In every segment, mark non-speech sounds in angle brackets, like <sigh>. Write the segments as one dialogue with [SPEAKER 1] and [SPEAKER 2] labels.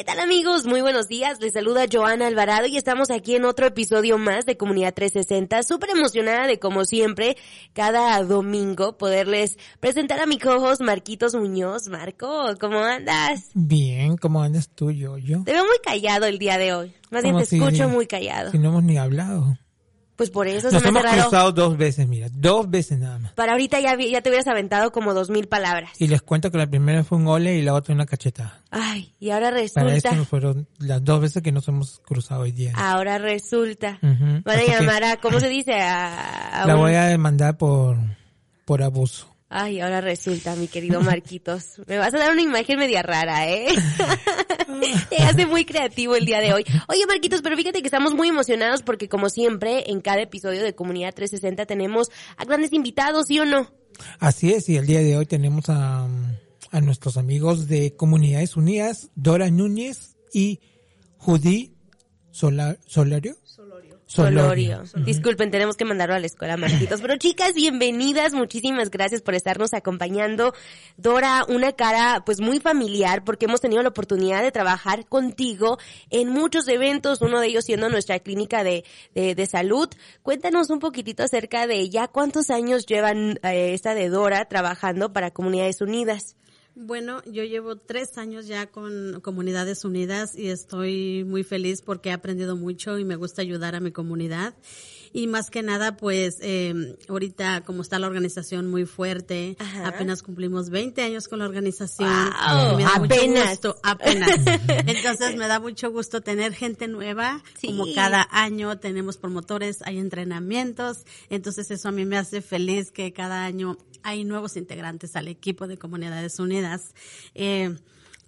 [SPEAKER 1] ¿Qué tal amigos? Muy buenos días. Les saluda Joana Alvarado y estamos aquí en otro episodio más de Comunidad 360. Súper emocionada de como siempre, cada domingo poderles presentar a mi co-host Marquitos Muñoz. Marco, ¿cómo andas?
[SPEAKER 2] Bien, ¿cómo andas tú, yo, yo?
[SPEAKER 1] Te veo muy callado el día de hoy. Más bien te escucho muy callado.
[SPEAKER 2] Si no hemos ni hablado.
[SPEAKER 1] Pues por eso
[SPEAKER 2] Nos
[SPEAKER 1] se me
[SPEAKER 2] hemos
[SPEAKER 1] hace
[SPEAKER 2] cruzado dos veces, mira, dos veces nada más.
[SPEAKER 1] Para ahorita ya, ya te hubieras aventado como dos mil palabras.
[SPEAKER 2] Y les cuento que la primera fue un ole y la otra una cachetada.
[SPEAKER 1] Ay, y ahora
[SPEAKER 2] Para
[SPEAKER 1] resulta.
[SPEAKER 2] esto fueron las dos veces que nos hemos cruzado hoy día.
[SPEAKER 1] Ahora resulta.
[SPEAKER 2] Ujú.
[SPEAKER 1] Van a
[SPEAKER 2] Así que
[SPEAKER 1] llamar a, ¿cómo <laughs> se dice? A, a
[SPEAKER 2] La
[SPEAKER 1] un-
[SPEAKER 2] voy a demandar por, por abuso.
[SPEAKER 1] Ay, ahora resulta, mi querido Marquitos. Me vas a dar una imagen media rara, ¿eh? <laughs> <laughs> Te hace muy creativo el día de hoy. Oye, Marquitos, pero fíjate que estamos muy emocionados porque como siempre, en cada episodio de Comunidad 360 tenemos a grandes invitados, ¿sí o no?
[SPEAKER 2] Así es, y el día de hoy tenemos a, a nuestros amigos de Comunidades Unidas, Dora Núñez y Judy Sola- Solario.
[SPEAKER 1] Solorio. Disculpen, tenemos que mandarlo a la escuela, Marquitos. Pero chicas, bienvenidas. Muchísimas gracias por estarnos acompañando. Dora, una cara pues muy familiar porque hemos tenido la oportunidad de trabajar contigo en muchos eventos, uno de ellos siendo nuestra clínica de, de, de salud. Cuéntanos un poquitito acerca de ya cuántos años llevan eh, esta de Dora trabajando para Comunidades Unidas.
[SPEAKER 3] Bueno, yo llevo tres años ya con Comunidades Unidas y estoy muy feliz porque he aprendido mucho y me gusta ayudar a mi comunidad. Y más que nada, pues eh, ahorita como está la organización muy fuerte,
[SPEAKER 1] Ajá.
[SPEAKER 3] apenas cumplimos 20 años con la organización.
[SPEAKER 1] Wow,
[SPEAKER 3] y me da mucho
[SPEAKER 1] apenas.
[SPEAKER 3] gusto, apenas. <laughs> Entonces me da mucho gusto tener gente nueva,
[SPEAKER 1] Sí.
[SPEAKER 3] como cada año tenemos promotores, hay entrenamientos, entonces eso a mí me hace feliz que cada año hay nuevos integrantes al equipo de Comunidades Unidas. Eh,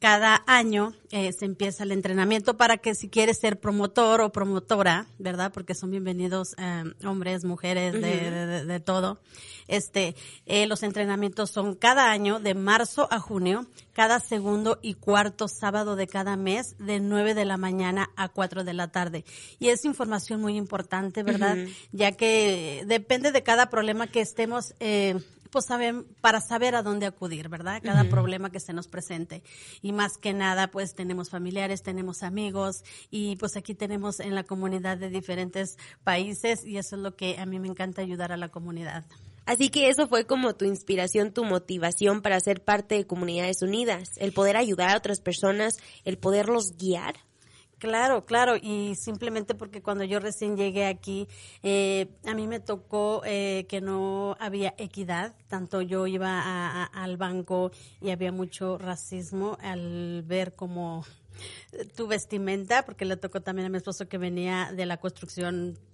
[SPEAKER 3] cada año eh, se empieza el entrenamiento para que si quieres ser promotor o promotora, ¿verdad? Porque son bienvenidos eh, hombres, mujeres, de, de- de- de todo. Este, eh, los entrenamientos son cada año de marzo a junio, cada segundo y cuarto sábado de cada mes, de 9 de la mañana a 4 de la tarde. Y es información muy importante, ¿verdad? Ya que depende de cada problema que estemos eh, pues saben, para saber a dónde acudir, ¿verdad? Cada problema que se nos presente. Y más que nada, pues tenemos familiares, tenemos amigos y pues aquí tenemos en la comunidad de diferentes países y eso es lo que a mí me encanta ayudar a la comunidad.
[SPEAKER 1] Así que eso fue como tu inspiración, tu motivación para ser parte de Comunidades Unidas, el poder ayudar a otras personas, el poderlos guiar.
[SPEAKER 3] Claro, claro, y simplemente porque cuando yo recién llegué aquí, eh, a mí me tocó eh, que no había equidad, tanto yo iba a- al banco y había mucho racismo al ver como tu vestimenta, porque le tocó también a mi esposo que venía de la construcción eh,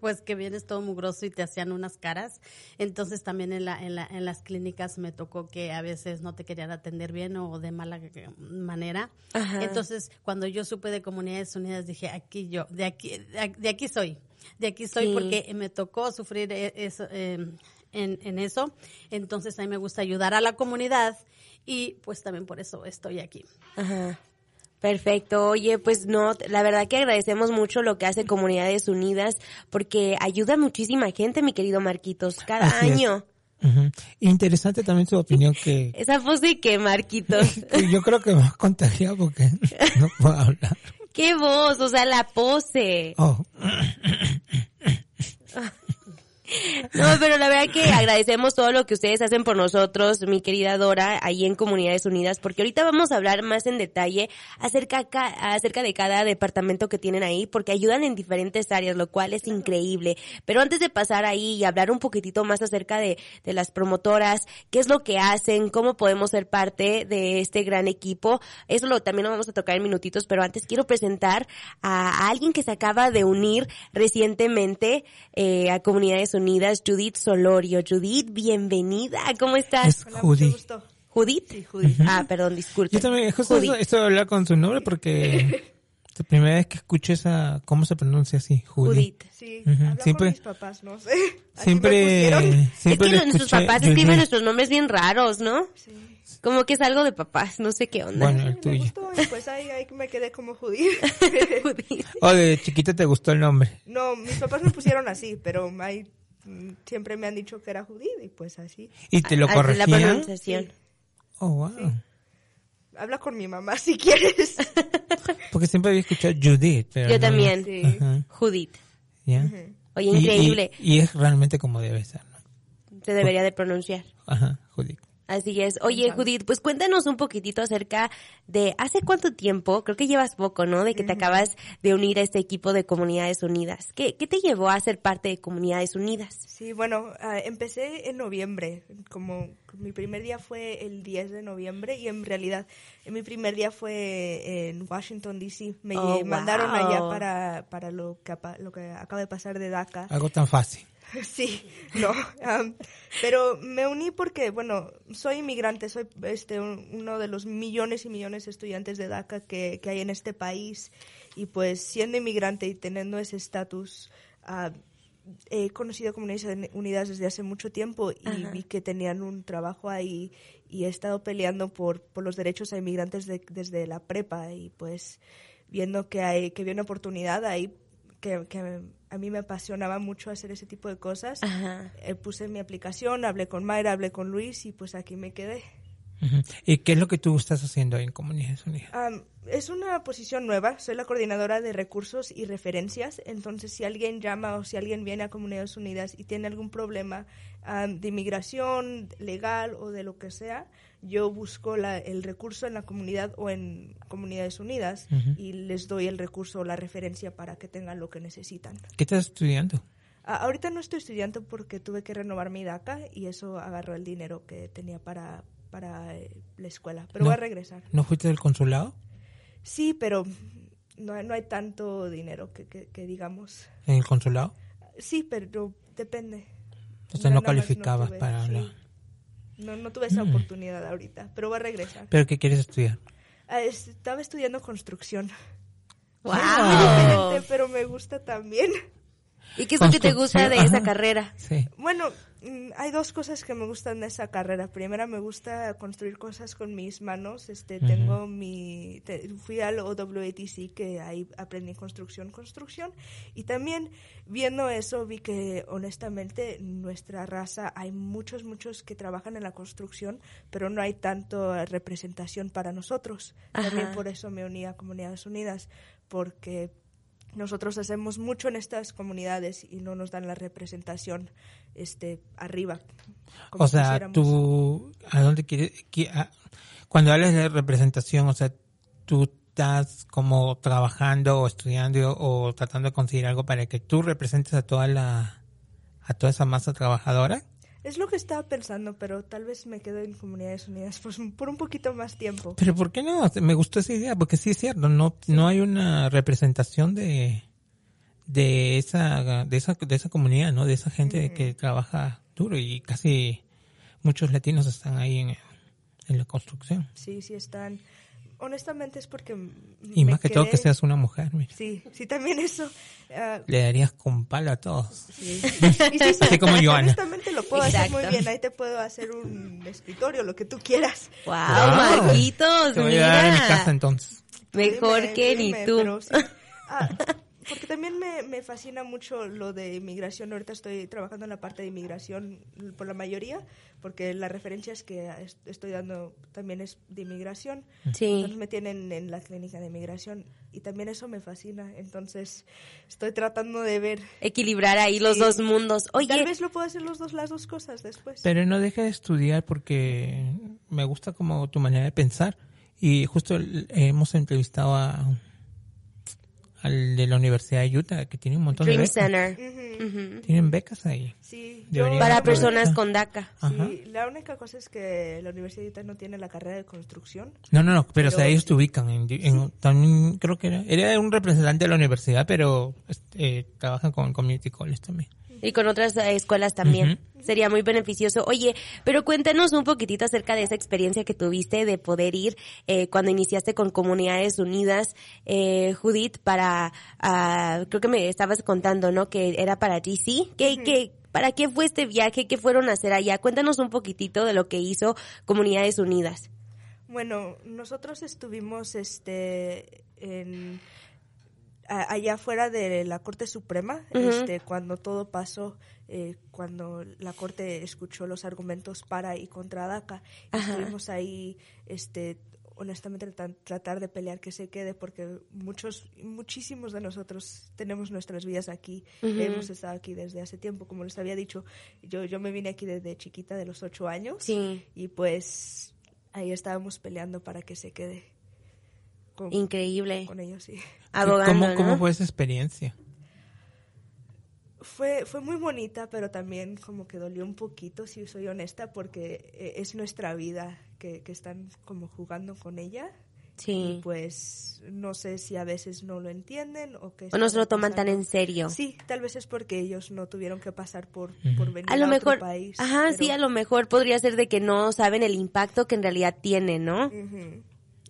[SPEAKER 3] pues que vienes todo mugroso y te hacían unas caras. Entonces también en, la, en, la, en las clínicas me tocó que a veces no te querían atender bien o de mala eh, manera.
[SPEAKER 1] Ajá.
[SPEAKER 3] Entonces cuando yo supe de Comunidades Unidas dije, aquí yo, de aquí, de aquí- de aquí soy, de aquí soy
[SPEAKER 1] Sí.
[SPEAKER 3] porque me tocó sufrir eh, eso, eh, en, en eso. Entonces a mí me gusta ayudar a la comunidad y pues también por eso estoy aquí.
[SPEAKER 1] Ajá. Perfecto. Oye, pues no, la verdad que agradecemos mucho lo que hace Comunidades Unidas porque ayuda a muchísima gente, mi querido Marquitos, cada
[SPEAKER 2] Así
[SPEAKER 1] año.
[SPEAKER 2] Interesante también su opinión que, <laughs>
[SPEAKER 1] Esa pose <laughs> que Marquitos.
[SPEAKER 2] yo creo que me ha contagiado porque <laughs> no puedo hablar.
[SPEAKER 1] ¡Qué voz! O sea, la pose.
[SPEAKER 2] Oh,
[SPEAKER 1] No, pero la verdad que agradecemos todo lo que ustedes hacen por nosotros, mi querida Dora, ahí en Comunidades Unidas, porque ahorita vamos a hablar más en detalle acerca, ca- acerca de cada departamento que tienen ahí, porque ayudan en diferentes áreas, lo cual es increíble. Pero antes de pasar ahí y hablar un poquitito más acerca de, de las promotoras, qué es lo que hacen, cómo podemos ser parte de este gran equipo, eso lo, también lo vamos a tocar en minutitos, pero antes quiero presentar a, a alguien que se acaba de unir recientemente eh, a Comunidades Unidas, Judith Solorio. Judith, bienvenida, ¿cómo estás?
[SPEAKER 2] es Judy.
[SPEAKER 1] ¿Judith?
[SPEAKER 4] Sí, Judith.
[SPEAKER 1] Ah, perdón, disculpe.
[SPEAKER 2] Yo también, justo
[SPEAKER 1] Judith.
[SPEAKER 2] esto de hablar con su nombre porque <laughs> la primera vez que escucho esa, ¿cómo se pronuncia así? Judy.
[SPEAKER 1] Judith.
[SPEAKER 4] Sí,
[SPEAKER 2] siempre-
[SPEAKER 4] con mis papás, no sé. <laughs> Así
[SPEAKER 2] Siempre, <laughs>
[SPEAKER 4] me.
[SPEAKER 1] Es que nuestros papás escriben nuestros nombres bien raros, ¿no?
[SPEAKER 4] Sí.
[SPEAKER 1] Como que es algo de papás, no sé qué onda.
[SPEAKER 2] Bueno, el
[SPEAKER 4] Me
[SPEAKER 2] tuyo.
[SPEAKER 4] gustó y pues ahí, ahí me quedé como Judith.
[SPEAKER 1] Judith.
[SPEAKER 2] O de chiquita te gustó el nombre.
[SPEAKER 4] no, mis papás me pusieron así, pero ahí siempre me han dicho que era Judith y pues así.
[SPEAKER 2] Y te lo
[SPEAKER 1] Ah, de la
[SPEAKER 2] corregían.
[SPEAKER 1] pronunciación.
[SPEAKER 2] Oh, wow.
[SPEAKER 4] Habla con mi mamá <laughs> si quieres. <laughs>
[SPEAKER 2] Porque siempre había escuchado Judith, pero
[SPEAKER 1] Yo
[SPEAKER 2] no-
[SPEAKER 1] también.
[SPEAKER 4] Sí.
[SPEAKER 2] Ajá,
[SPEAKER 1] Judith.
[SPEAKER 2] ¿ya?
[SPEAKER 1] Oye,
[SPEAKER 2] Y- y-
[SPEAKER 1] increíble.
[SPEAKER 2] Y, es realmente como debe ser, ¿no?
[SPEAKER 1] Se debería de pronunciar.
[SPEAKER 2] Ajá, Judith.
[SPEAKER 1] Así es. Oye, Judith, pues cuéntanos un poquitito acerca de hace cuánto tiempo, creo que llevas poco, ¿no? De que te acabas de unir a este equipo de Comunidades Unidas. ¿Qué, qué te llevó a ser parte de Comunidades Unidas?
[SPEAKER 4] Sí, bueno, ah, empecé en noviembre, como mi primer día fue el 10 de noviembre y en realidad eh, mi primer día fue en Washington, D.C. Me
[SPEAKER 1] Oh,
[SPEAKER 4] mandaron
[SPEAKER 1] wow.
[SPEAKER 4] allá para, para lo, que, lo que acaba de pasar de DACA. <laughs>
[SPEAKER 2] Algo tan fácil. <laughs>
[SPEAKER 4] Sí, no, am, pero me uní porque, bueno, soy inmigrante, soy este un- uno de los millones y millones de estudiantes de DACA que, que hay en este país y pues siendo inmigrante y teniendo ese estatus, ah, he conocido comunidades unidas desde hace mucho tiempo y
[SPEAKER 1] Ajá.
[SPEAKER 4] vi que tenían un trabajo ahí y he estado peleando por, por los derechos a inmigrantes de- desde la prepa y pues viendo que hay que había una oportunidad ahí que, que a mí me apasionaba mucho hacer ese tipo de cosas.
[SPEAKER 1] Ajá.
[SPEAKER 4] Eh, puse mi aplicación, hablé con Mayra, hablé con Luis y pues aquí me quedé.
[SPEAKER 2] ¿Y qué es lo que tú estás haciendo en Comunidades Unidas?
[SPEAKER 4] Es una posición nueva, soy la coordinadora de recursos y referencias, entonces si alguien llama o si alguien viene a Comunidades Unidas y tiene algún problema de inmigración legal o de lo que sea, yo busco la- el recurso en la comunidad o en Comunidades Unidas y les doy el recurso o la referencia para que tengan lo que necesitan.
[SPEAKER 2] ¿Qué estás estudiando?
[SPEAKER 4] Ah, ahorita no estoy estudiando porque tuve que renovar mi DACA y eso agarró el dinero que tenía para, para eh, la escuela, pero
[SPEAKER 2] No.
[SPEAKER 4] voy a regresar.
[SPEAKER 2] ¿No fuiste del consulado?
[SPEAKER 4] Sí, pero no, hay- no hay tanto dinero que, que, que digamos.
[SPEAKER 2] ¿En el consulado?
[SPEAKER 4] Sí, pero depende.
[SPEAKER 2] O sea, no calificabas
[SPEAKER 4] tuve,
[SPEAKER 2] para
[SPEAKER 4] sí.
[SPEAKER 2] la...
[SPEAKER 4] No, no tuve esa
[SPEAKER 2] Mm.
[SPEAKER 4] oportunidad ahorita, pero voy a regresar.
[SPEAKER 2] ¿Pero qué quieres estudiar?
[SPEAKER 4] Ah, es- estaba estudiando construcción.
[SPEAKER 1] ¡Wow!
[SPEAKER 4] Diferente, pero me gusta también.
[SPEAKER 1] ¿Y qué es lo que te gusta de esa
[SPEAKER 2] Ajá.
[SPEAKER 1] carrera?
[SPEAKER 2] Sí.
[SPEAKER 4] Bueno, mm, hay dos cosas que me gustan de esa carrera. Primera, me gusta construir cosas con mis manos. Este,
[SPEAKER 2] Ujú.
[SPEAKER 4] tengo mi, te- fui al OWATC que ahí aprendí construcción, construcción. Y también viendo eso vi que honestamente nuestra raza hay muchos, muchos que trabajan en la construcción, pero no hay tanto representación para nosotros. También
[SPEAKER 1] Ajá.
[SPEAKER 4] por eso me uní a Comunidades Unidas, porque nosotros hacemos mucho en estas comunidades y no nos dan la representación este arriba.
[SPEAKER 2] O sea, tú, ¿a dónde quieres? qui- a- cuando hablas de representación, o sea, tú estás como trabajando o estudiando o tratando de conseguir algo para que tú representes a toda la, a toda esa masa trabajadora.
[SPEAKER 4] Es lo que estaba pensando, pero tal vez me quedo en Comunidades Unidas por un poquito más tiempo.
[SPEAKER 2] Pero ¿por qué no? Me gustó esa idea, porque sí es cierto, no, no hay una representación de, de esa, de esa, de esa comunidad, ¿no? De esa gente que trabaja duro y casi muchos latinos están ahí en, en la construcción.
[SPEAKER 4] Sí, sí están. Honestamente es porque...
[SPEAKER 2] Y
[SPEAKER 4] me
[SPEAKER 2] más que todo que
[SPEAKER 4] quedé-
[SPEAKER 2] seas una mujer, mira.
[SPEAKER 4] Sí, sí, también eso. ah,
[SPEAKER 2] Le darías con palo a todos.
[SPEAKER 4] sí. <laughs> Y sí,
[SPEAKER 2] Así como <laughs> Joana.
[SPEAKER 4] Honestamente lo puedo hacer muy
[SPEAKER 1] Exacto.
[SPEAKER 4] bien. Ahí te puedo hacer un escritorio, lo que tú quieras.
[SPEAKER 1] ¡Wow,
[SPEAKER 2] Wow.
[SPEAKER 1] Marquitos!
[SPEAKER 2] Te voy a dar en mi casa entonces.
[SPEAKER 1] Mejor
[SPEAKER 4] Dime,
[SPEAKER 1] que
[SPEAKER 4] dime,
[SPEAKER 1] ni tú.
[SPEAKER 4] pero sí. Ah, porque también me, me fascina mucho lo de inmigración. Ahorita estoy trabajando en la parte de inmigración por la mayoría, porque las referencias que es- estoy dando también es de inmigración.
[SPEAKER 1] Sí.
[SPEAKER 4] Entonces me tienen en la clínica de inmigración y también eso me fascina. Entonces estoy tratando de ver.
[SPEAKER 1] Equilibrar ahí los
[SPEAKER 4] Sí.
[SPEAKER 1] dos mundos.
[SPEAKER 4] Tal
[SPEAKER 1] Oye,
[SPEAKER 4] vez lo puedo hacer los dos, las dos cosas después.
[SPEAKER 2] Pero no dejes de estudiar porque me gusta como tu manera de pensar. Y justo hemos entrevistado a al de la Universidad de Utah que tiene un montón de
[SPEAKER 1] Dream
[SPEAKER 2] becas.
[SPEAKER 1] Center.
[SPEAKER 2] Tienen becas ahí.
[SPEAKER 4] Sí, yo-
[SPEAKER 1] Para personas con DACA.
[SPEAKER 4] Sí, la única cosa es que la Universidad de Utah no tiene la carrera de construcción.
[SPEAKER 2] No, no, no, pero, o sea, ellos te ubican en, en- también creo que era, era un representante de la universidad, pero este, eh, trabajan con community college también.
[SPEAKER 1] Y con otras escuelas también. Sería muy beneficioso. Oye, pero cuéntanos un poquitito acerca de esa experiencia que tuviste de poder ir eh, cuando iniciaste con Comunidades Unidas, eh, Judith, para, ah, creo que me estabas contando, ¿no? Que era para DC. ¿Qué, qué, ¿Para qué fue este viaje? ¿Qué fueron a hacer allá? Cuéntanos un poquitito de lo que hizo Comunidades Unidas.
[SPEAKER 4] Bueno, nosotros estuvimos este en a- allá afuera de la Corte Suprema, este cuando todo pasó, eh, cuando la Corte escuchó los argumentos para y contra DACA,
[SPEAKER 1] Ajá.
[SPEAKER 4] estuvimos ahí este honestamente tra- tratar de pelear que se quede porque muchos, muchísimos de nosotros tenemos nuestras vidas aquí. Hemos estado aquí desde hace tiempo, como les había dicho. Yo, yo me vine aquí desde chiquita, de los ocho años.
[SPEAKER 1] Sí.
[SPEAKER 4] Y pues ahí estábamos peleando para que se quede con,
[SPEAKER 1] Increíble.
[SPEAKER 4] con ellos, sí.
[SPEAKER 1] Abogando,
[SPEAKER 2] ¿Cómo,
[SPEAKER 1] ¿no?
[SPEAKER 2] ¿Cómo fue esa experiencia?
[SPEAKER 4] Fue, fue muy bonita, pero también como que dolió un poquito, si soy honesta, porque eh, es nuestra vida que, que están como jugando con ella.
[SPEAKER 1] Sí.
[SPEAKER 4] Y pues no sé si a veces no lo entienden o que...
[SPEAKER 1] O no se lo toman tan en serio.
[SPEAKER 4] Sí, tal vez es porque ellos no tuvieron que pasar por, por venir
[SPEAKER 1] A lo
[SPEAKER 4] a
[SPEAKER 1] mejor,
[SPEAKER 4] otro país.
[SPEAKER 1] ajá, sí, a lo mejor podría ser de que no saben el impacto que en realidad tiene, ¿no?
[SPEAKER 4] Ujú.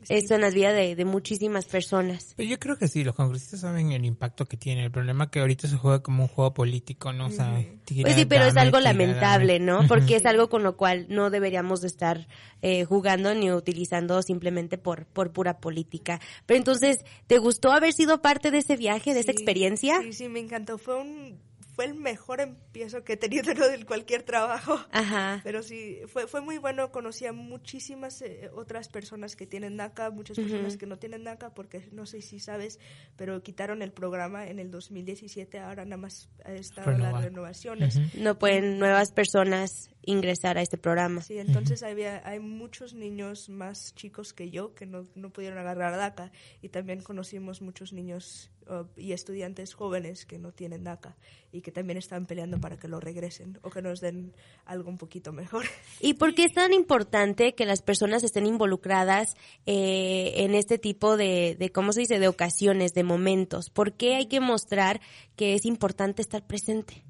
[SPEAKER 1] Esto en las vidas de, de muchísimas personas.
[SPEAKER 2] Pero yo creo que sí, los congresistas saben el impacto que tiene. El problema es que ahorita se juega como un juego político, ¿no? O sea, tira,
[SPEAKER 1] Pues sí, pero es algo
[SPEAKER 2] tira,
[SPEAKER 1] lamentable,
[SPEAKER 2] dame.
[SPEAKER 1] ¿no? Porque es algo con lo cual no deberíamos de estar eh, jugando ni utilizando simplemente por, por pura política. Pero entonces, ¿te gustó haber sido parte de ese viaje, de esa experiencia?
[SPEAKER 4] Sí, sí, me encantó. Fue un fue el mejor empiezo que he tenido <laughs> ¿no? de cualquier trabajo.
[SPEAKER 1] Ajá.
[SPEAKER 4] Pero sí, fue, fue muy bueno. Conocí a muchísimas eh, otras personas que tienen DACA, muchas personas que no tienen DACA, porque no sé si sabes, pero quitaron el programa en el 2017. Ahora nada más ha estado las
[SPEAKER 2] Renovar.
[SPEAKER 4] renovaciones.
[SPEAKER 1] No pueden nuevas personas ingresar a este programa.
[SPEAKER 4] Sí, entonces había, hay muchos niños más chicos que yo que no, no pudieron agarrar DACA y también conocimos muchos niños uh, y estudiantes jóvenes que no tienen DACA y que también están peleando para que lo regresen o que nos den algo un poquito mejor.
[SPEAKER 1] ¿Y por qué es tan importante que las personas estén involucradas eh, en este tipo de, de, ¿cómo se dice?, de ocasiones, de momentos? ¿Por qué hay que mostrar que es importante estar presente?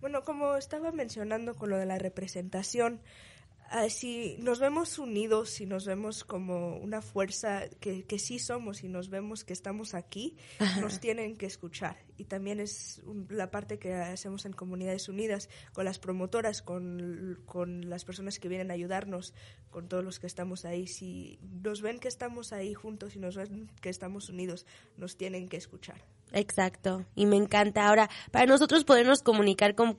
[SPEAKER 4] Bueno, como estaba mencionando con lo de la representación, ah, si nos vemos unidos, si nos vemos como una fuerza que, que sí somos y nos vemos que estamos aquí, nos tienen que escuchar. Y también es un- la parte que hacemos en Comunidades Unidas, con las promotoras, con, con las personas que vienen a ayudarnos, con todos los que estamos ahí. Si nos ven que estamos ahí juntos y nos ven que estamos unidos, nos tienen que escuchar.
[SPEAKER 1] Exacto, y me encanta. Ahora, para nosotros podernos comunicar con,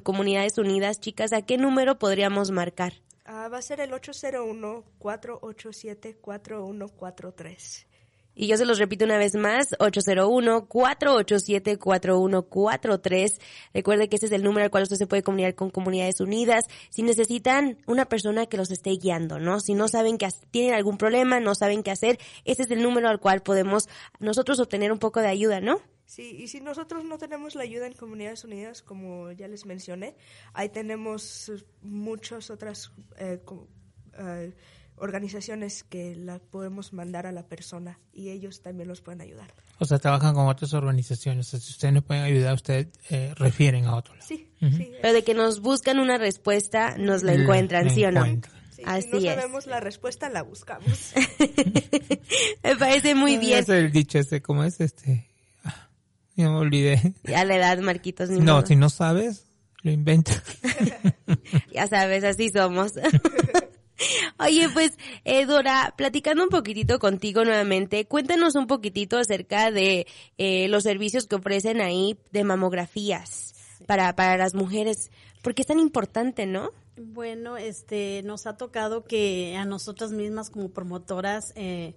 [SPEAKER 1] Comunidades Unidas, chicas, ¿a qué número podríamos marcar?
[SPEAKER 4] Ah, va a ser el 801-487-4143.
[SPEAKER 1] Y yo se los repito una vez más, 801-487-4143. Recuerde que ese es el número al cual usted se puede comunicar con Comunidades Unidas. Si necesitan una persona que los esté guiando, ¿no? Si no saben que tienen algún problema, no saben qué hacer, ese es el número al cual podemos nosotros obtener un poco de ayuda, ¿no?
[SPEAKER 4] Sí, y si nosotros no tenemos la ayuda en Comunidades Unidas, como ya les mencioné, ahí tenemos muchas otras eh, eh, organizaciones que la podemos mandar a la persona y ellos también los pueden ayudar.
[SPEAKER 2] O sea, trabajan con otras organizaciones. O sea, si ustedes no pueden ayudar, ustedes eh, refieren a otros.
[SPEAKER 4] Sí, sí.
[SPEAKER 1] Pero de que nos buscan una respuesta, nos la encuentran,
[SPEAKER 2] la
[SPEAKER 1] ¿sí o no?
[SPEAKER 2] encuentran.
[SPEAKER 4] Sí,
[SPEAKER 1] Así
[SPEAKER 4] si no
[SPEAKER 1] es.
[SPEAKER 4] sabemos la respuesta, la buscamos. <laughs>
[SPEAKER 1] Me parece muy bien.
[SPEAKER 2] Es el dicho ese, ¿cómo es este? Ah, ya me olvidé.
[SPEAKER 1] A la edad, Marquitos, ni
[SPEAKER 2] No,
[SPEAKER 1] modo.
[SPEAKER 2] si no sabes, lo inventas. <laughs>
[SPEAKER 1] Ya sabes, así somos. <laughs> Oye, pues, eh, Dora, platicando un poquitito contigo nuevamente, cuéntanos un poquitito acerca de eh, los servicios que ofrecen ahí de mamografías para, para las mujeres. porque es tan importante, no?
[SPEAKER 3] Bueno, este, nos ha tocado que a nosotras mismas como promotoras eh,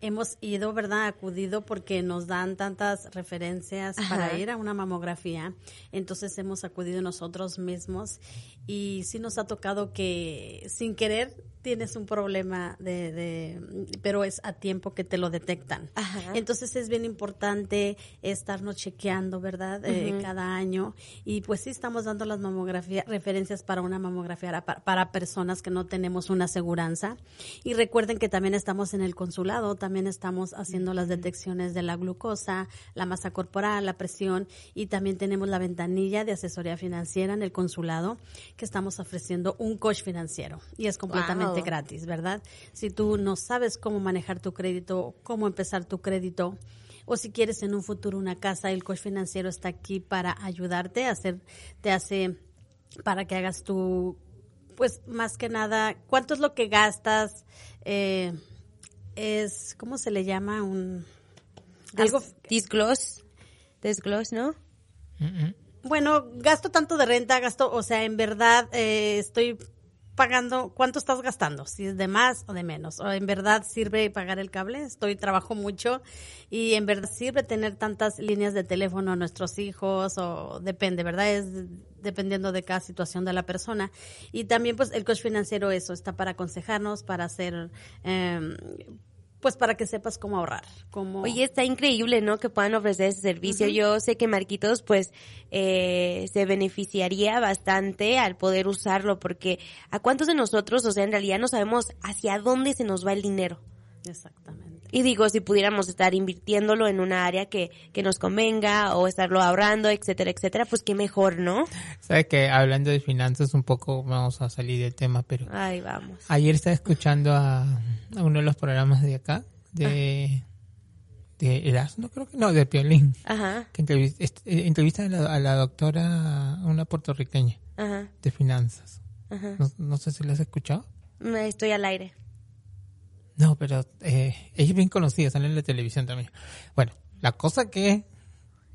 [SPEAKER 3] hemos ido, ¿verdad? Acudido porque nos dan tantas referencias
[SPEAKER 1] Ajá.
[SPEAKER 3] para ir a una mamografía. Entonces hemos acudido nosotros mismos y sí nos ha tocado que sin querer tienes un problema de, de pero es a tiempo que te lo detectan.
[SPEAKER 1] Ajá.
[SPEAKER 3] Entonces es bien importante estarnos chequeando, ¿verdad? Eh, cada año. Y pues sí estamos dando las mamografías, referencias para una mamografía para, para personas que no tenemos una aseguranza. Y recuerden que también estamos en el consulado, también estamos haciendo las detecciones de la glucosa, la masa corporal, la presión y también tenemos la ventanilla de asesoría financiera en el consulado que estamos ofreciendo un coach financiero y es completamente
[SPEAKER 1] Wow.
[SPEAKER 3] gratis, ¿verdad? Si tú no sabes cómo manejar tu crédito, cómo empezar tu crédito, o si quieres en un futuro una casa, el coach financiero está aquí para ayudarte a hacer, te hace para que hagas tu, pues más que nada, ¿cuánto es lo que gastas? Eh, es, ¿cómo se le llama? Un, algo,
[SPEAKER 1] Dis- Disclose. Desglose, ¿no?
[SPEAKER 3] bueno, gasto tanto de renta, gasto, o sea, en verdad eh, estoy pagando, cuánto estás gastando, si es de más o de menos, o en verdad sirve pagar el cable, estoy trabajo mucho y en verdad sirve tener tantas líneas de teléfono a nuestros hijos o depende, ¿verdad? Es dependiendo de cada situación de la persona. Y también pues el coach financiero eso, está para aconsejarnos, para hacer... Eh, pues para que sepas cómo ahorrar. Cómo...
[SPEAKER 1] Oye, está increíble, ¿no? Que puedan ofrecer ese servicio. Yo sé que Marquitos, pues, eh, se beneficiaría bastante al poder usarlo, porque ¿a cuántos de nosotros, o sea, en realidad no sabemos hacia dónde se nos va el dinero?
[SPEAKER 3] Exactamente.
[SPEAKER 1] Y digo, si pudiéramos estar invirtiéndolo en una área que, que nos convenga o estarlo ahorrando, etcétera, etcétera, pues qué mejor, ¿no?
[SPEAKER 2] Sabes que hablando de finanzas un poco vamos a salir del tema, pero
[SPEAKER 1] Ay, vamos.
[SPEAKER 2] ayer estaba escuchando a, a uno de los programas de acá, de, de Erasmo, creo que no, de Piolín,
[SPEAKER 1] Ajá,
[SPEAKER 2] que entrevis- est- eh, entrevista a la, a la doctora, una puertorriqueña
[SPEAKER 1] ajá,
[SPEAKER 2] de finanzas.
[SPEAKER 1] ajá.
[SPEAKER 2] No, no sé si la has escuchado.
[SPEAKER 1] Estoy al aire.
[SPEAKER 2] No, pero eh, ella es bien conocida, sale en la televisión también. Bueno, la cosa que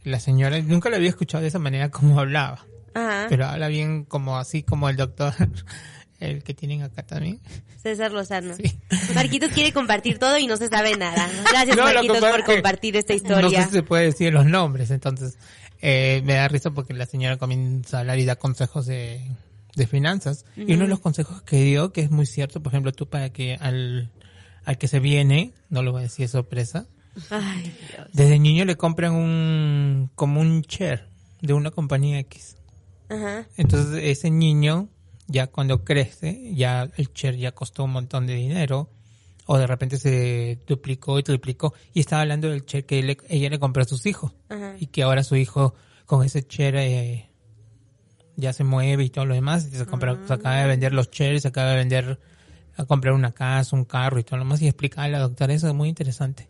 [SPEAKER 2] la señora nunca la había escuchado de esa manera como hablaba,
[SPEAKER 1] Ajá.
[SPEAKER 2] pero habla bien como así como el doctor, <laughs> el que tienen acá también.
[SPEAKER 1] César Lozano.
[SPEAKER 2] Sí.
[SPEAKER 1] Marquitos quiere compartir todo y no se sabe nada. Gracias,
[SPEAKER 2] No,
[SPEAKER 1] Marquitos, por compartir esta
[SPEAKER 2] No
[SPEAKER 1] historia.
[SPEAKER 2] sé si se puede decir los nombres, entonces eh, me da risa porque la señora comienza a hablar y da consejos de, de finanzas. Y uno de los consejos que dio, que es muy cierto, por ejemplo, tú para que al, al que se viene, no lo voy a decir es sorpresa,
[SPEAKER 1] Ay, Dios.
[SPEAKER 2] desde niño le compran un, como un chair de una compañía X.
[SPEAKER 1] Ajá.
[SPEAKER 2] Entonces ese niño, ya cuando crece, ya el chair ya costó un montón de dinero, o de repente se duplicó y triplicó, y estaba hablando del chair que le- ella le compró a sus hijos,
[SPEAKER 1] Ajá.
[SPEAKER 2] y que ahora su hijo con ese chair eh, ya se mueve y todo lo demás, y se, compra, se acaba de vender los chairs, se acaba de vender, a comprar una casa, un carro y todo lo demás, y explica a la doctora eso, es muy interesante.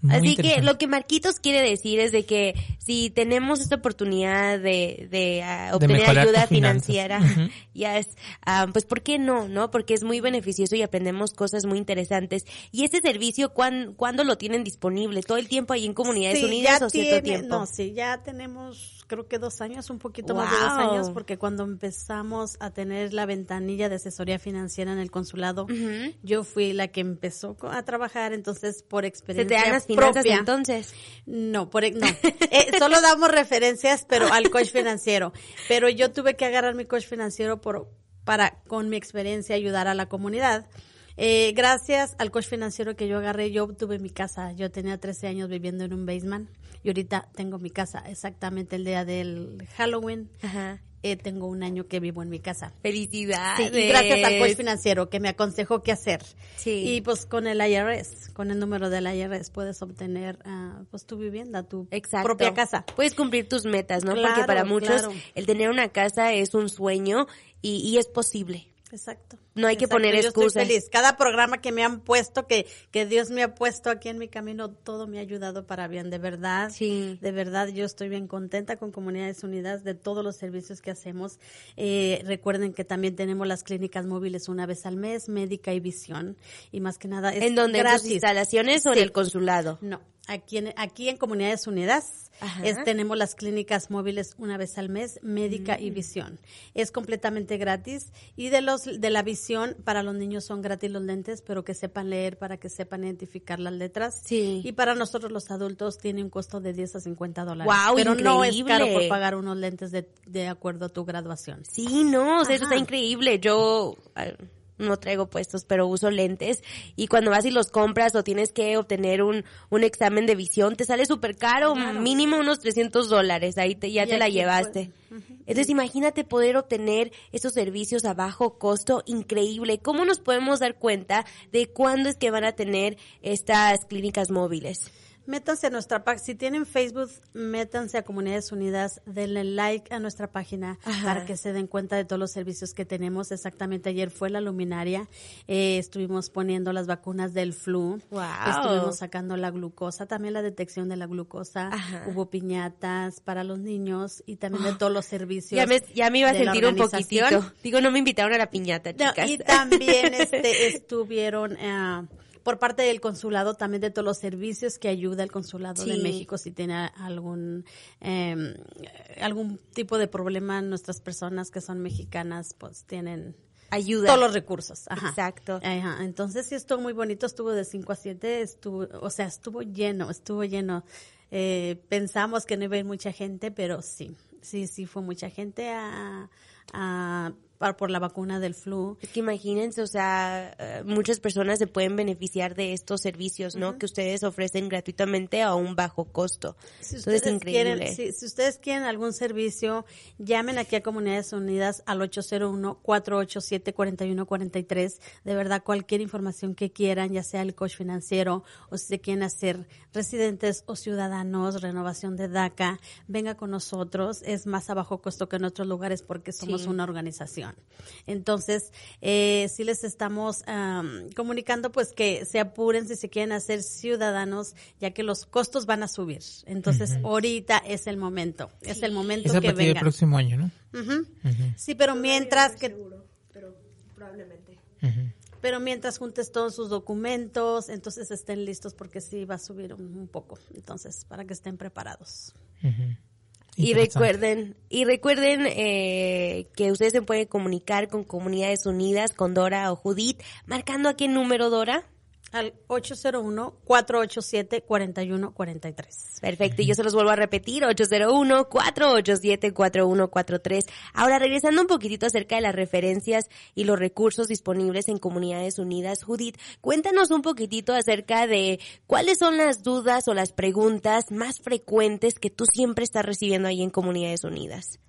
[SPEAKER 2] Muy
[SPEAKER 1] Así que lo que Marquitos quiere decir es de que si tenemos esta oportunidad de, de ah, obtener ayuda financiera, <laughs> ya es, ah, pues ¿por qué no? ¿No? Porque es muy beneficioso y aprendemos cosas muy interesantes. Y este servicio, ¿cuán, ¿cuándo lo tienen disponible? ¿Todo el tiempo ahí en Comunidades
[SPEAKER 3] Sí,
[SPEAKER 1] Unidas
[SPEAKER 3] ya
[SPEAKER 1] o cierto
[SPEAKER 3] tiene-
[SPEAKER 1] tiempo?
[SPEAKER 3] No, sí, ya tenemos creo que dos años, un poquito más de dos años, porque cuando empezamos a tener la ventanilla de asesoría financiera en el consulado, yo fui la que empezó a trabajar, entonces por
[SPEAKER 1] ¿Se
[SPEAKER 3] experiencia
[SPEAKER 1] te dan las finanzas
[SPEAKER 3] propia,
[SPEAKER 1] entonces?
[SPEAKER 3] no, por, e- no. <laughs> Eh, solo damos referencias, pero al coach financiero. Pero yo tuve que agarrar mi coach financiero por, para, con mi experiencia, ayudar a la comunidad. Eh, gracias al coach financiero que yo agarré, yo obtuve mi casa. Yo tenía 13 años viviendo en un basement y ahorita tengo mi casa. Exactamente el día del Halloween.
[SPEAKER 1] Ajá.
[SPEAKER 3] eh, tengo un año que vivo en mi casa. Sí,
[SPEAKER 1] Felicidades.
[SPEAKER 3] y gracias al coach financiero que me aconsejó qué hacer.
[SPEAKER 1] Sí.
[SPEAKER 3] Y pues con el IRS, con el número del IRS puedes obtener ah, pues tu vivienda, tu
[SPEAKER 1] Exacto.
[SPEAKER 3] propia casa.
[SPEAKER 1] Puedes cumplir tus metas, ¿no? Porque para muchos
[SPEAKER 3] claro.
[SPEAKER 1] el tener una casa es un sueño y, y es posible.
[SPEAKER 3] Exacto.
[SPEAKER 1] No hay que
[SPEAKER 3] Exacto,
[SPEAKER 1] poner
[SPEAKER 3] yo estoy
[SPEAKER 1] excusas.
[SPEAKER 3] feliz. Cada programa que me han puesto, que, que Dios me ha puesto aquí en mi camino, todo me ha ayudado para bien, de verdad.
[SPEAKER 1] Sí.
[SPEAKER 3] De verdad, yo estoy bien contenta con Comunidades Unidas de todos los servicios que hacemos. Eh, recuerden que también tenemos las clínicas móviles una vez al mes, médica y visión. Y más que nada es
[SPEAKER 1] ¿En donde ¿En instalaciones o en el consulado?
[SPEAKER 3] No, aquí en, aquí en Comunidades Unidas es- tenemos las clínicas móviles una vez al mes, médica
[SPEAKER 1] Mm.
[SPEAKER 3] y visión. Es completamente gratis y de los de la visión para los niños son gratis los lentes, pero que sepan leer para que sepan identificar las letras.
[SPEAKER 1] Sí.
[SPEAKER 3] Y para nosotros los adultos tiene un costo de 10 a 50 dólares.
[SPEAKER 1] ¡Guau,
[SPEAKER 3] pero no es
[SPEAKER 1] increíble!
[SPEAKER 3] caro por pagar unos lentes de, de acuerdo a tu graduación.
[SPEAKER 1] Sí, no, o sea, eso está increíble. Yo no traigo puestos, pero uso lentes y cuando vas y los compras o tienes que obtener un, un examen de visión, te sale súper caro,
[SPEAKER 3] Claro.
[SPEAKER 1] mínimo unos 300 dólares, ahí te, ya
[SPEAKER 3] Y
[SPEAKER 1] te la
[SPEAKER 3] aquí,
[SPEAKER 1] llevaste.
[SPEAKER 3] pues,
[SPEAKER 1] Entonces imagínate poder obtener esos servicios a bajo costo, increíble. ¿Cómo nos podemos dar cuenta de cuándo es que van a tener estas clínicas móviles?
[SPEAKER 3] Métanse a nuestra página. Si tienen Facebook, métanse a Comunidades Unidas, denle like a nuestra página
[SPEAKER 1] Ajá.
[SPEAKER 3] para que se den cuenta de todos los servicios que tenemos. Exactamente ayer fue la luminaria. Eh, estuvimos poniendo las vacunas del flu.
[SPEAKER 1] Wow.
[SPEAKER 3] Estuvimos sacando la glucosa, también la detección de la glucosa.
[SPEAKER 1] Ajá. Ah.
[SPEAKER 3] Hubo piñatas para los niños y también de todos los servicios.
[SPEAKER 1] Ya me, ya me iba a sentir un poquitito. Digo, no me invitaron a la piñata,
[SPEAKER 3] No,
[SPEAKER 1] chicas.
[SPEAKER 3] y también <laughs> este, estuvieron eh, por parte del consulado, también de todos los servicios que ayuda el consulado de. México si tiene algún eh, algún tipo de problema nuestras personas que son mexicanas pues tienen
[SPEAKER 1] ayuda.
[SPEAKER 3] Todos los recursos. Ajá.
[SPEAKER 1] Exacto.
[SPEAKER 3] Ajá. Entonces sí estuvo muy bonito, estuvo de 5 a 7, estuvo, o sea, estuvo lleno, estuvo lleno. Eh, pensamos que no iba a ir mucha gente, pero sí, sí, sí fue mucha gente a, a por la vacuna del flu.
[SPEAKER 1] Es que imagínense, o sea, eh, muchas personas se pueden beneficiar de estos servicios, ¿no? Que ustedes ofrecen gratuitamente a un bajo costo.
[SPEAKER 3] Si
[SPEAKER 1] Eso es
[SPEAKER 3] ustedes
[SPEAKER 1] increíble.
[SPEAKER 3] quieren, si, si ustedes quieren algún servicio, llamen aquí a Comunidades Unidas al 801-487-4143. De verdad, cualquier información que quieran, ya sea el coach financiero o si se quieren hacer residentes o ciudadanos, renovación de DACA, venga con nosotros. Es más a bajo costo que en otros lugares porque somos
[SPEAKER 1] Sí.
[SPEAKER 3] una organización. Entonces, eh, sí les estamos am, comunicando pues que se apuren si se quieren hacer ciudadanos, ya que los costos van a subir. Entonces, ahorita es el momento, es el momento
[SPEAKER 2] Es a
[SPEAKER 3] que
[SPEAKER 2] partir del próximo año, ¿no?
[SPEAKER 3] Sí, pero mientras que
[SPEAKER 4] pero probablemente.
[SPEAKER 3] Pero mientras juntes todos sus documentos, entonces estén listos porque sí va a subir un, un poco. Entonces, para que estén preparados.
[SPEAKER 1] Y recuerden, y recuerden eh, que ustedes se pueden comunicar con Comunidades Unidas, con Dora o Judith, marcando a qué número, Dora.
[SPEAKER 3] Al 801-487-4143.
[SPEAKER 1] Perfecto, y yo se los vuelvo a repetir, 801-487-4143. Ahora, regresando un poquitito acerca de las referencias y los recursos disponibles en Comunidades Unidas, Judith, cuéntanos un poquitito acerca de cuáles son las dudas o las preguntas más frecuentes que tú siempre estás recibiendo ahí en Comunidades Unidas.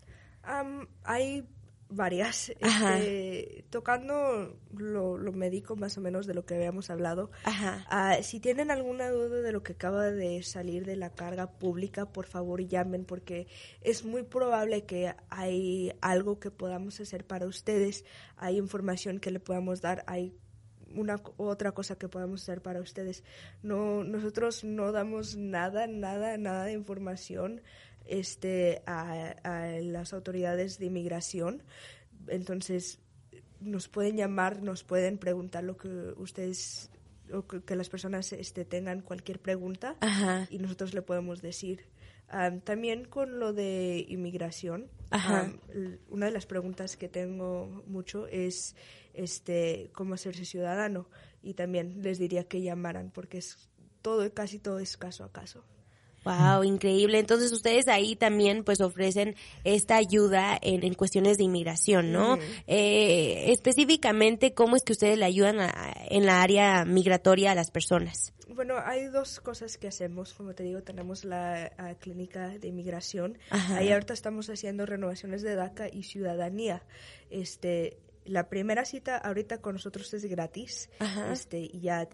[SPEAKER 4] Hay varias. Este, tocando lo, lo médico más o menos de lo que habíamos hablado.
[SPEAKER 1] Ajá.
[SPEAKER 4] Ah, si tienen alguna duda de lo que acaba de salir de la carga pública, por favor llamen porque es muy probable que hay algo que podamos hacer para ustedes, hay información que le podamos dar, hay una otra cosa que podamos hacer para ustedes. No, nosotros no damos nada, nada, nada de información este, a, a las autoridades de inmigración. Entonces, nos pueden llamar, nos pueden preguntar lo que ustedes o que, que las personas este, tengan cualquier pregunta
[SPEAKER 1] Ajá.
[SPEAKER 4] y nosotros le podemos decir. Am, también con lo de inmigración, l- una de las preguntas que tengo mucho es este cómo hacerse ciudadano y también les diría que llamaran porque es todo casi todo es caso a caso.
[SPEAKER 1] Wow, increíble. Entonces ustedes ahí también pues ofrecen esta ayuda en, en cuestiones de inmigración, ¿no? Eh, específicamente, ¿cómo es que ustedes le ayudan a- en la área migratoria a las personas?
[SPEAKER 4] Bueno, hay dos cosas que hacemos. Como te digo, tenemos la clínica de inmigración.
[SPEAKER 1] Ajá.
[SPEAKER 4] Ahí ahorita estamos haciendo renovaciones de DACA y ciudadanía. Este, la primera cita ahorita con nosotros es gratis.
[SPEAKER 1] Ajá.
[SPEAKER 4] Este, ya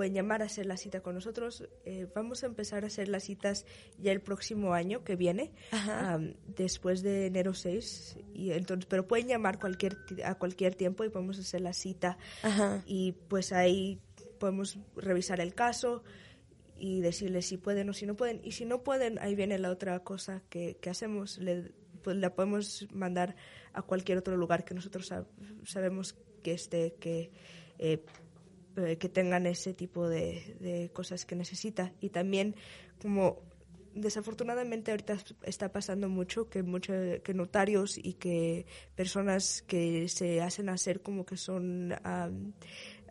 [SPEAKER 4] pueden llamar a hacer la cita con nosotros. Eh, vamos a empezar a hacer las citas ya el próximo año que viene, am, después de enero 6. Y entonces, pero pueden llamar cualquier a cualquier tiempo y podemos hacer la cita
[SPEAKER 1] Ajá.
[SPEAKER 4] y pues ahí podemos revisar el caso y decirles si pueden o si no pueden. Y si no pueden, ahí viene la otra cosa que, que hacemos. Le, pues la podemos mandar a cualquier otro lugar que nosotros sab- sabemos que esté, que, eh, eh, que tengan ese tipo de, de cosas que necesita. Y también como desafortunadamente ahorita está pasando mucho que mucho, que notarios y que personas que se hacen hacer como que son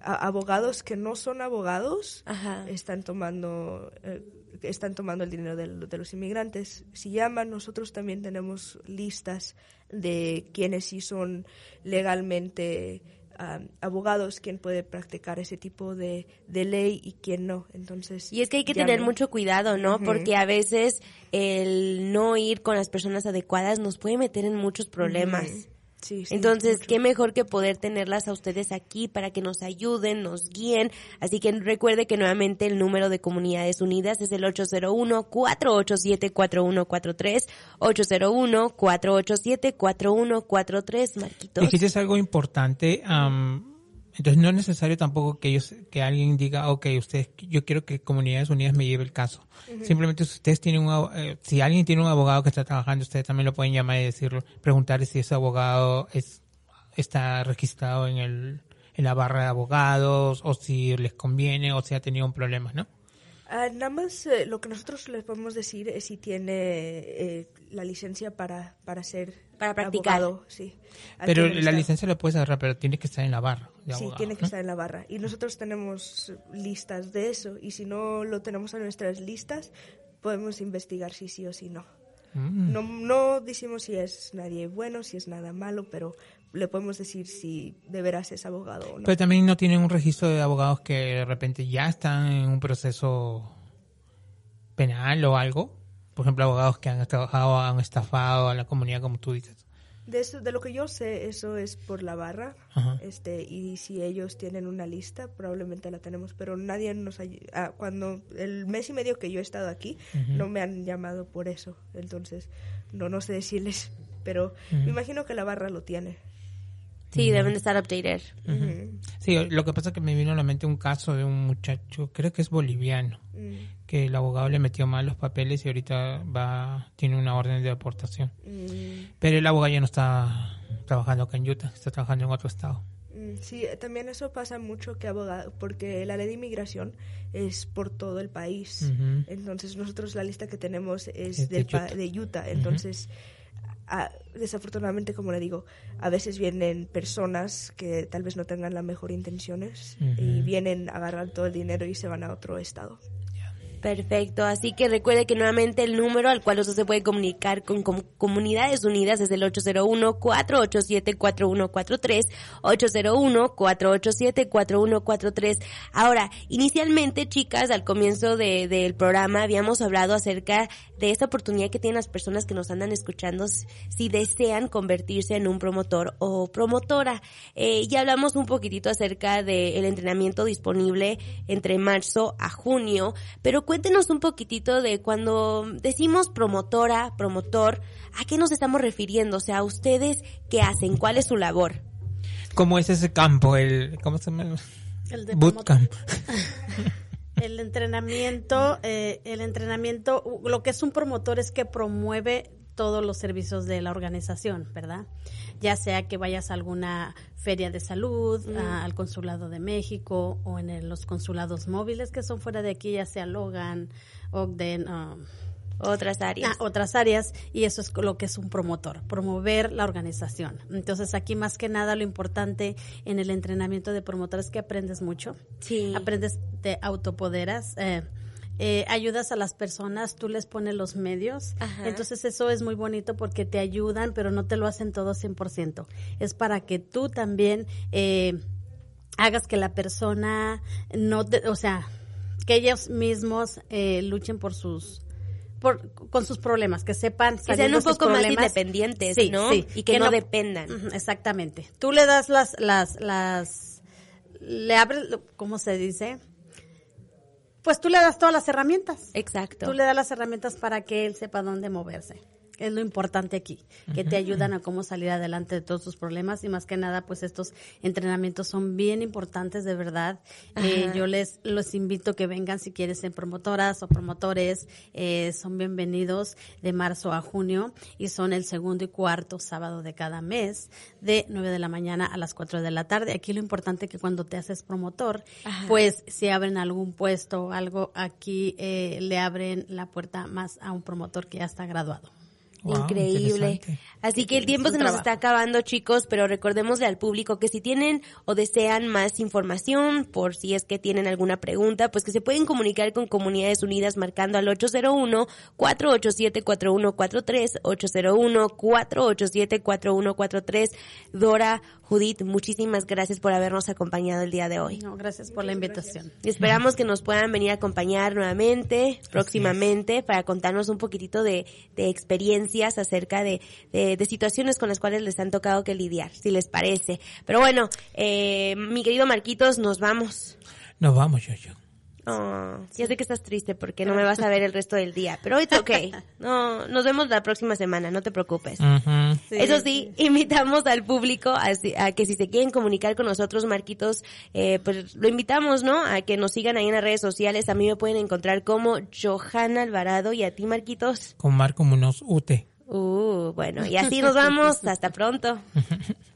[SPEAKER 4] abogados que no son abogados
[SPEAKER 1] Ajá.
[SPEAKER 4] están tomando eh, están tomando el dinero de, los inmigrantes si llaman nosotros también tenemos listas de quienes sí son legalmente am, abogados quién puede practicar ese tipo de, de ley y quién no entonces
[SPEAKER 1] Y es que hay que tener mucho cuidado, ¿no? Porque a veces el no ir con las personas adecuadas nos puede meter en muchos problemas.
[SPEAKER 4] Sí, sí,
[SPEAKER 1] Entonces,
[SPEAKER 4] mucho.
[SPEAKER 1] qué mejor que poder tenerlas a ustedes aquí para que nos ayuden, nos guíen. Así que recuerde que nuevamente el número de Comunidades Unidas es el 801-487-4143, 801-487-4143, Marquitos.
[SPEAKER 2] Dijiste algo importante. am, entonces no es necesario tampoco que ellos, que alguien diga, ok, ustedes, yo quiero que Comunidades Unidas me lleve el caso. Simplemente si ustedes tienen un, eh, si alguien tiene un abogado que está trabajando, ustedes también lo pueden llamar y decirlo, preguntar si ese abogado es, está registrado en el, en la barra de abogados, o si les conviene, o si ha tenido un problema, ¿no?
[SPEAKER 4] Ah, nada más eh, lo que nosotros les podemos decir es si tiene eh, la licencia para, para ser
[SPEAKER 1] Para practicar.
[SPEAKER 4] abogado, sí.
[SPEAKER 2] Pero la
[SPEAKER 4] estado.
[SPEAKER 2] licencia la puedes agarrar, pero tiene que estar en la barra. de
[SPEAKER 4] Sí,
[SPEAKER 2] abogado,
[SPEAKER 4] tiene que
[SPEAKER 2] ¿no?
[SPEAKER 4] estar en la barra. Y nosotros tenemos listas de eso. Y si no lo tenemos en nuestras listas, podemos investigar si sí o si no.
[SPEAKER 2] Mm.
[SPEAKER 4] No, no decimos si es nadie bueno, si es nada malo, pero le podemos decir si de veras es abogado o no.
[SPEAKER 2] Pero también no tienen un registro de abogados que de repente ya están en un proceso penal o algo. Por ejemplo, abogados que han trabajado, han estafado a la comunidad, como tú dices.
[SPEAKER 4] De, eso, de lo que yo sé, eso es por la barra.
[SPEAKER 2] Ajá.
[SPEAKER 4] este Y si ellos tienen una lista, probablemente la tenemos. Pero nadie nos ha... ah, cuando el mes y medio que yo he estado aquí, no me han llamado por eso. Entonces, no, no sé decirles. Pero me imagino que la barra lo tiene.
[SPEAKER 1] Sí, deben de estar updated.
[SPEAKER 2] Sí, lo que pasa es que me vino a la mente un caso de un muchacho, creo que es boliviano,
[SPEAKER 4] Mm,
[SPEAKER 2] que el abogado le metió mal los papeles y ahorita va tiene una orden de deportación.
[SPEAKER 4] mm,
[SPEAKER 2] Pero el abogado ya no está trabajando acá en Utah, está trabajando en otro estado.
[SPEAKER 4] mm. Sí, también eso pasa mucho que abogado, porque la ley de inmigración es por todo el país. Entonces nosotros la lista que tenemos es,
[SPEAKER 2] Es de
[SPEAKER 4] del
[SPEAKER 2] Utah.
[SPEAKER 4] de Utah. Entonces, a- desafortunadamente, como le digo, a veces vienen personas que tal vez no tengan las mejores intenciones y vienen a agarrar todo el dinero y se van a otro estado.
[SPEAKER 1] Perfecto, así que recuerde que nuevamente el número al cual usted se puede comunicar con, Com- Comunidades Unidas es el 801-487-4143, 801-487-4143. Ahora, inicialmente, chicas, al comienzo de- del programa habíamos hablado acerca de esta oportunidad que tienen las personas que nos andan escuchando si desean convertirse en un promotor o promotora. Eh, ya hablamos un poquitito acerca del entrenamiento disponible entre marzo a junio, pero cuéntenos un poquitito de cuando decimos promotora, promotor, ¿a qué nos estamos refiriendo? O sea, ¿ustedes qué hacen? ¿Cuál es su labor?
[SPEAKER 2] ¿Cómo es ese campo? El, ¿Cómo se llama?
[SPEAKER 3] El de
[SPEAKER 2] Bootcamp. <laughs>
[SPEAKER 3] El entrenamiento, eh, el entrenamiento, lo que es un promotor es que promueve todos los servicios de la organización, ¿verdad? Ya sea que vayas a alguna feria de salud, a- al consulado de México o en el- los consulados móviles que son fuera de aquí, ya sea Logan, Ogden, um,
[SPEAKER 1] Otras áreas.
[SPEAKER 3] Ah, otras áreas y eso es lo que es un promotor, promover la organización. Entonces aquí más que nada lo importante en el entrenamiento de promotores es que aprendes mucho,
[SPEAKER 1] sí.
[SPEAKER 3] aprendes, te autopoderas, eh, eh, ayudas a las personas, tú les pones los medios.
[SPEAKER 1] Ajá.
[SPEAKER 3] Entonces eso es muy bonito porque te ayudan, pero no te lo hacen todo 100%. Es para que tú también eh, hagas que la persona no te, o sea, que ellos mismos eh, luchen por sus por, con sus problemas, que sepan
[SPEAKER 1] Que sean un poco más independientes,
[SPEAKER 3] Sí,
[SPEAKER 1] ¿no?
[SPEAKER 3] sí,
[SPEAKER 1] y que, no, dependan.
[SPEAKER 3] Exactamente. Tú le das las, las, las, le abres, ¿cómo se dice? Pues tú le das todas las herramientas.
[SPEAKER 1] Exacto.
[SPEAKER 3] Tú le das las herramientas para que él sepa dónde moverse. Es lo importante aquí, que te ayudan a cómo salir adelante de todos tus problemas y más que nada, pues estos entrenamientos son bien importantes de verdad. Eh, yo les los invito que vengan si quieres ser promotoras o promotores, eh, son bienvenidos de marzo a junio y son el segundo y cuarto sábado de cada mes de 9 de la mañana a las 4 de la tarde. Aquí lo importante es que cuando te haces promotor,
[SPEAKER 1] Ajá.
[SPEAKER 3] pues si abren algún puesto o algo, aquí eh, le abren la puerta más a un promotor que ya está graduado.
[SPEAKER 2] Wow,
[SPEAKER 1] Increíble. Así que el tiempo se nos
[SPEAKER 3] trabajo.
[SPEAKER 1] está acabando, chicos, pero recordémosle al público que si tienen o desean más información, por si es que tienen alguna pregunta, pues que se pueden comunicar con Comunidades Unidas marcando al 801-487-4143, 801-487-4143. Dora, Judith, muchísimas gracias por habernos acompañado el día de hoy.
[SPEAKER 3] No, gracias por la invitación.
[SPEAKER 1] Y esperamos que nos puedan venir a acompañar nuevamente, próximamente, para contarnos un poquitito de, de experiencias acerca de, de, de situaciones con las cuales les han tocado que lidiar, si les parece. Pero bueno, eh, mi querido Marquitos, nos vamos.
[SPEAKER 2] Nos vamos, yo, yo.
[SPEAKER 1] Oh, ya sé que estás triste porque no me vas a ver el resto del día, pero it's okay. <laughs> No, nos vemos la próxima semana, no te preocupes.
[SPEAKER 3] Sí,
[SPEAKER 1] Eso sí, invitamos al público a, a que si se quieren comunicar con nosotros, Marquitos, eh, pues lo invitamos, ¿no? A que nos sigan ahí en las redes sociales. A mí me pueden encontrar como Johanna Alvarado y a ti, Marquitos.
[SPEAKER 2] Con Marco Munoz UT.
[SPEAKER 1] Uh, bueno, y así nos vamos. <laughs> Hasta pronto. <laughs>